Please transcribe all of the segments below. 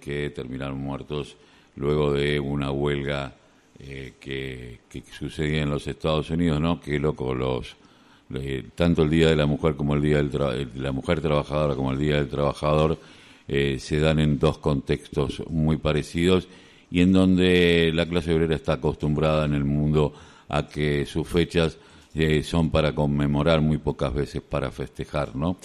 que terminaron muertos luego de una huelga eh, que, sucedía en los Estados Unidos, ¿no? Qué loco los eh, tanto el Día de la Mujer como el Día del de la Mujer Trabajadora como el Día del Trabajador eh, se dan en dos contextos muy parecidos y en donde la clase obrera está acostumbrada en el mundo a que sus fechas eh, son para conmemorar, muy pocas veces para festejar, ¿no?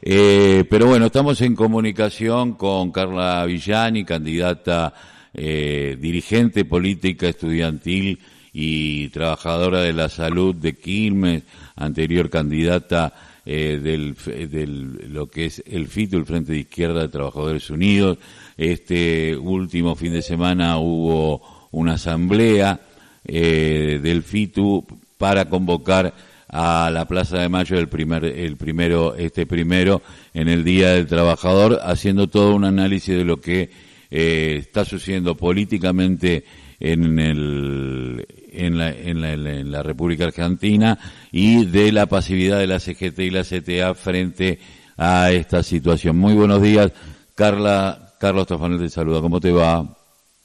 Eh, pero bueno, estamos en comunicación con Carla Villani, candidata, eh, dirigente política estudiantil y trabajadora de la salud de Quilmes, anterior candidata del, del, lo que es el FITU, el Frente de Izquierda de Trabajadores Unidos. Este último fin de semana hubo una asamblea del FITU para convocar a la Plaza de Mayo el primer el primero este primero en el Día del Trabajador haciendo todo un análisis de lo que eh, está sucediendo políticamente en el en la, en la, en la República Argentina y de la pasividad de la CGT y la CTA frente a esta situación. Muy buenos días, Carla. Carlos Tafanel te saluda. ¿Cómo te va?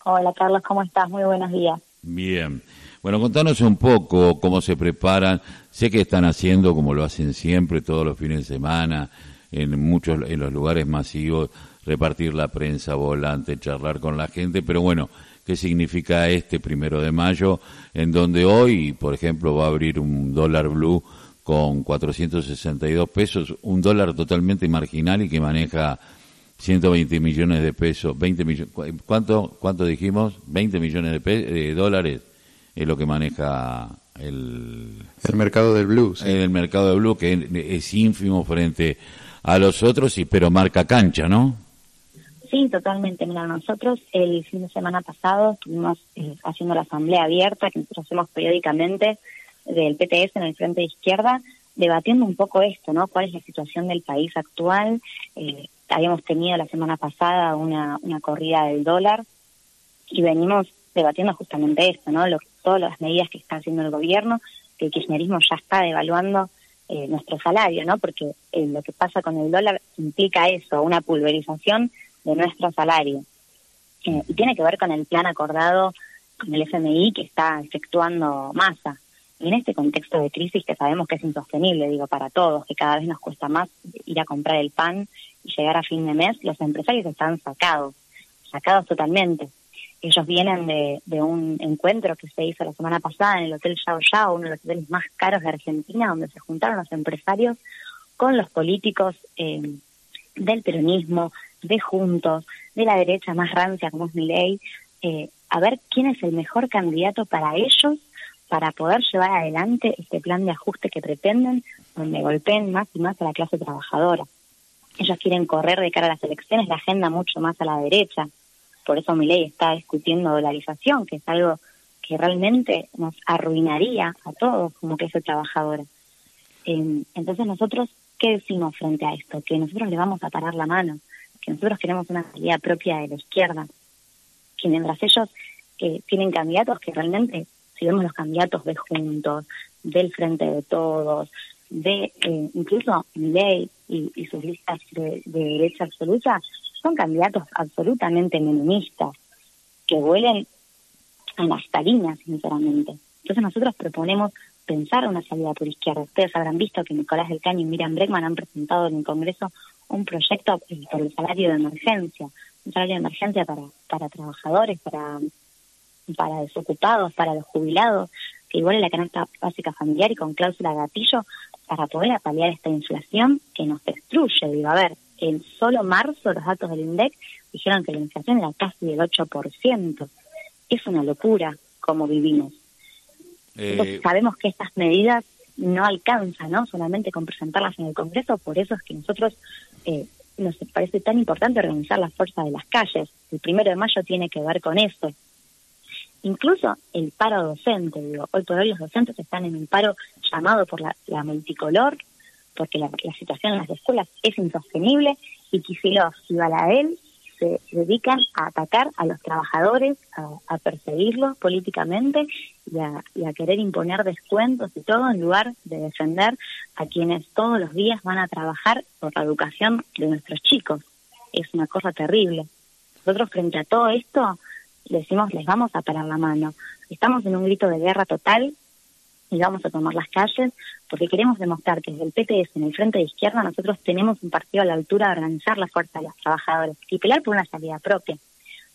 Hola, Carlos. ¿Cómo estás? Muy buenos días. Bien. Bueno, contanos un poco cómo se preparan. Sé que están haciendo, como lo hacen siempre, todos los fines de semana, en muchos, en los lugares masivos, repartir la prensa volante, charlar con la gente, pero bueno, ¿qué significa este primero de mayo? En donde hoy, por ejemplo, va a abrir un dólar blue con 462 pesos, un dólar totalmente marginal y que maneja 120 millones de pesos, 20 millones, ¿cuánto, cuánto dijimos? 20 millones de, de dólares es lo que maneja el, el mercado del blue. El mercado del blue, que es ínfimo frente a los otros, y, pero marca cancha, ¿no? Sí, totalmente. Mira, nosotros el fin de semana pasado estuvimos eh, haciendo la asamblea abierta que nosotros hacemos periódicamente del PTS en el Frente de Izquierda, debatiendo un poco esto, ¿no? ¿Cuál es la situación del país actual? Eh, habíamos tenido la semana pasada una, una corrida del dólar y venimos debatiendo justamente esto, ¿no? Lo, todas las medidas que está haciendo el gobierno, que el kirchnerismo ya está devaluando eh, nuestro salario, ¿no? Porque eh, lo que pasa con el dólar implica eso, una pulverización de nuestro salario. Eh, y tiene que ver con el plan acordado con el FMI que está efectuando masa. Y en este contexto de crisis que sabemos que es insostenible, digo, para todos, que cada vez nos cuesta más ir a comprar el pan y llegar a fin de mes, los empresarios están sacados, sacados totalmente. Ellos vienen de, de, un encuentro que se hizo la semana pasada en el Hotel Yao Yao, uno de los hoteles más caros de Argentina, donde se juntaron los empresarios con los políticos eh, del peronismo, de Juntos, de la derecha más rancia como es Milei, eh, a ver quién es el mejor candidato para ellos para poder llevar adelante este plan de ajuste que pretenden, donde golpeen más y más a la clase trabajadora. Ellos quieren correr de cara a las elecciones la agenda mucho más a la derecha por eso mi ley está discutiendo dolarización, que es algo que realmente nos arruinaría a todos como clase trabajadora. Eh, entonces nosotros, ¿qué decimos frente a esto? Que nosotros le vamos a parar la mano, que nosotros queremos una salida propia de la izquierda, que mientras ellos eh, tienen candidatos que realmente, si vemos los candidatos de Juntos, del Frente de Todos, de eh, incluso ley y, sus listas de derecha absoluta, son candidatos absolutamente menemistas, que huelen a naftalina, sinceramente. Entonces nosotros proponemos pensar una salida por izquierda. Ustedes habrán visto que Nicolás del Caño y Miriam Bregman han presentado en el Congreso un proyecto por el salario de emergencia, un salario de emergencia para, para trabajadores, para, para desocupados, para los jubilados, que igual es la canasta básica familiar y con cláusula gatillo para poder apalear esta inflación que nos destruye. Digo, a ver, en solo marzo los datos del INDEC dijeron que la inflación era casi del 8%. Es una locura como vivimos. Eh, sabemos que estas medidas no alcanzan, ¿no? Solamente con presentarlas en el Congreso, por eso es que nosotros eh, nos parece tan importante organizar la fuerza de las calles. El primero de mayo tiene que ver con eso. Incluso el paro docente, digo, hoy por hoy los docentes están en un paro llamado por la, la multicolor, porque la, situación en las escuelas es insostenible y Kicillof y Balael se dedican a atacar a los trabajadores, a, perseguirlos políticamente y a, querer imponer descuentos y todo en lugar de defender a quienes todos los días van a trabajar por la educación de nuestros chicos. Es una cosa terrible. Nosotros frente a todo esto decimos, les vamos a parar la mano. Estamos en un grito de guerra total y vamos a tomar las calles porque queremos demostrar que desde el PTS en el frente de izquierda nosotros tenemos un partido a la altura de organizar la fuerza de los trabajadores y pelear por una salida propia.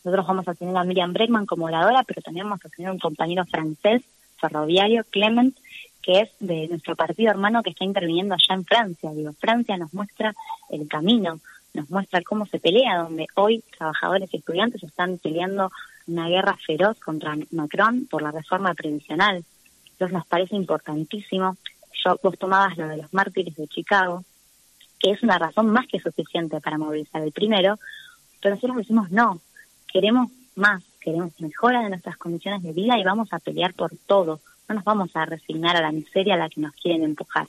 Nosotros vamos a tener a Miriam Bregman como oradora, pero también vamos a tener un compañero francés, ferroviario, Clement, que es de nuestro partido hermano que está interviniendo allá en Francia. Digo, Francia nos muestra el camino, nos muestra cómo se pelea, donde hoy trabajadores y estudiantes están peleando una guerra feroz contra Macron por la reforma previsional. Entonces nos parece importantísimo. Yo, vos tomabas lo de los mártires de Chicago, que es una razón más que suficiente para movilizar el primero, pero nosotros decimos no, queremos más, queremos mejora de nuestras condiciones de vida y vamos a pelear por todo. No nos vamos a resignar a la miseria a la que nos quieren empujar.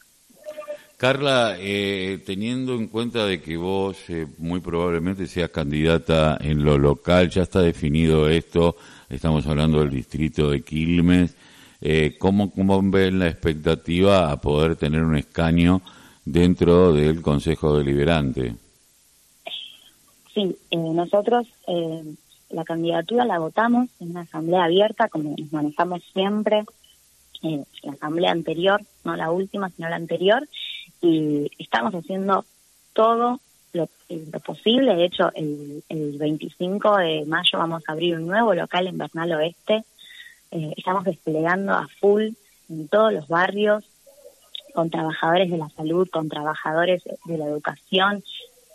Carla, eh, teniendo en cuenta de que vos eh, muy probablemente seas candidata en lo local, ya está definido esto, estamos hablando del distrito de Quilmes, eh, ¿cómo, ¿cómo ven la expectativa a poder tener un escaño dentro del Consejo Deliberante? Sí, nosotros la candidatura la votamos en una asamblea abierta, como nos manejamos siempre, la asamblea anterior, no la última, sino la anterior, y estamos haciendo todo lo, posible. De hecho, el, el, 25 de mayo vamos a abrir un nuevo local en Bernal Oeste. Eh, estamos desplegando a full en todos los barrios, con trabajadores de la salud, con trabajadores de la educación,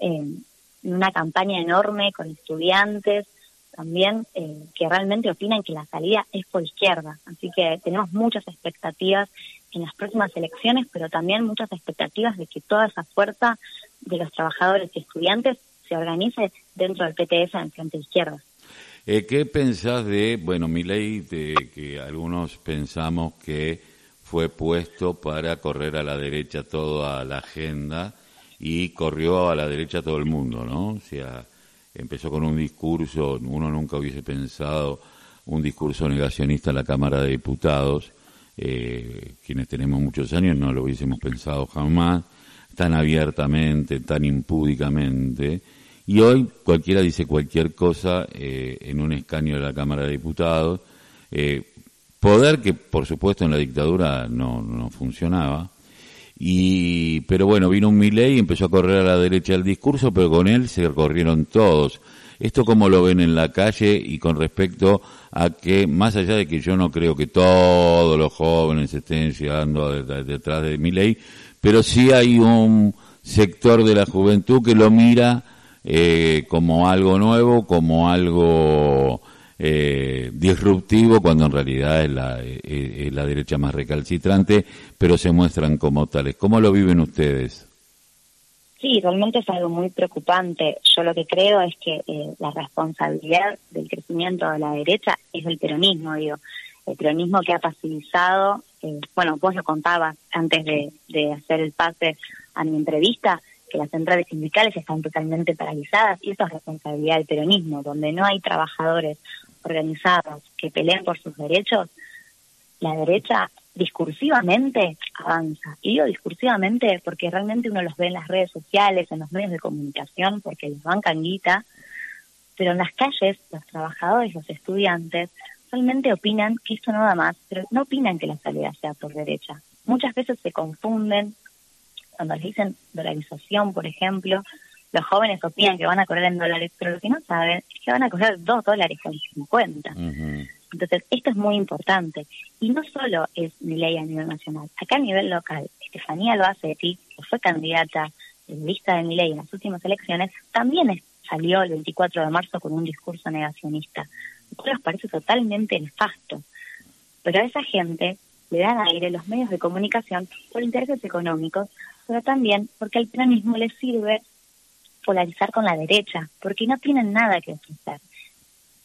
en una campaña enorme con estudiantes también eh, que realmente opinan que la salida es por izquierda. Así que tenemos muchas expectativas en las próximas elecciones, pero también muchas expectativas de que toda esa fuerza de los trabajadores y estudiantes se organice dentro del PTS en frente izquierda. Eh, ¿Qué pensás de, bueno, mi ley, de que algunos pensamos que fue puesto para correr a la derecha toda la agenda y corrió a la derecha todo el mundo, ¿no? O sea, empezó con un discurso, uno nunca hubiese pensado un discurso negacionista en la Cámara de Diputados, eh, quienes tenemos muchos años no lo hubiésemos pensado jamás, tan abiertamente, tan impúdicamente, y hoy cualquiera dice cualquier cosa eh, en un escaño de la Cámara de Diputados, eh, poder que por supuesto en la dictadura no, no funcionaba, y pero bueno, vino un Milei y empezó a correr a la derecha del discurso, pero con él se corrieron todos. ¿Esto cómo lo ven en la calle y con respecto a que, más allá de que yo no creo que todos los jóvenes estén llegando detrás de mi ley, pero sí hay un sector de la juventud que lo mira eh, como algo nuevo, como algo eh, disruptivo, cuando en realidad es la, es la derecha más recalcitrante, pero se muestran como tales. ¿Cómo lo viven ustedes? Sí, realmente es algo muy preocupante. Yo lo que creo es que eh, la responsabilidad del crecimiento de la derecha es el peronismo, digo. El peronismo que ha pasivizado, eh, bueno, vos lo contabas antes de hacer el pase a mi entrevista, que las centrales sindicales están totalmente paralizadas y eso es responsabilidad del peronismo, donde no hay trabajadores organizados que peleen por sus derechos, la derecha discursivamente avanza. Y digo discursivamente porque realmente uno los ve en las redes sociales, en los medios de comunicación, porque les bancan guita, pero en las calles los trabajadores, los estudiantes, realmente opinan que esto no da más, pero no opinan que la salida sea por derecha. Muchas veces se confunden cuando les dicen dolarización, por ejemplo, los jóvenes opinan que van a correr en dólares, pero lo que no saben es que van a correr dos dólares con cincuenta. Entonces, esto es muy importante. Y no solo es mi ley a nivel nacional, acá a nivel local, Estefanía Loacetti, que fue candidata en lista de mi ley en las últimas elecciones, también salió el 24 de marzo con un discurso negacionista. A nos parece totalmente nefasto. Pero a esa gente le dan aire los medios de comunicación por intereses económicos, pero también porque al peronismo le sirve polarizar con la derecha, porque no tienen nada que ofrecer.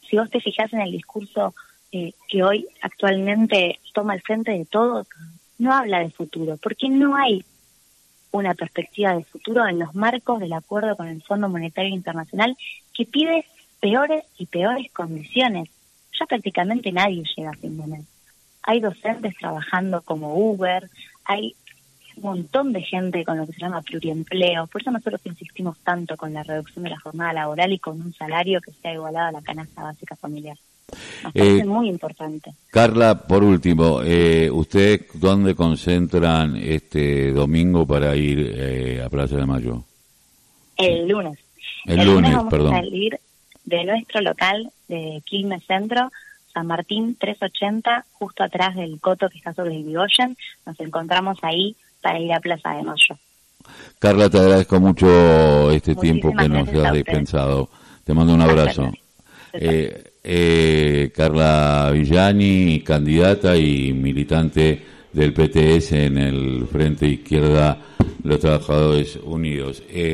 Si vos te fijas en el discurso eh, que hoy actualmente toma el frente de todos, no habla de futuro, porque no hay una perspectiva de futuro en los marcos del acuerdo con el Fondo Monetario Internacional que pide peores y peores condiciones. Ya prácticamente nadie llega a fin de. Hay docentes trabajando como Uber, hay montón de gente con lo que se llama pluriempleo. Por eso nosotros insistimos tanto con la reducción de la jornada laboral y con un salario que sea igualado a la canasta básica familiar. Nos parece Eh, muy importante. Carla, por último, eh, ¿ustedes dónde concentran este domingo para ir eh, a Plaza de Mayo? El lunes. El lunes, vamos perdón. a salir de nuestro local de Quilmes Centro, San Martín 380, justo atrás del coto que está sobre el Bigoyen. Nos encontramos ahí para ir a Plaza de Mayo. Carla, te agradezco mucho este Muchísimas tiempo que nos has dispensado. Te mando un abrazo. Eh, eh, Carla Villani, candidata y militante del PTS en el Frente Izquierda, los Trabajadores Unidos. Eh,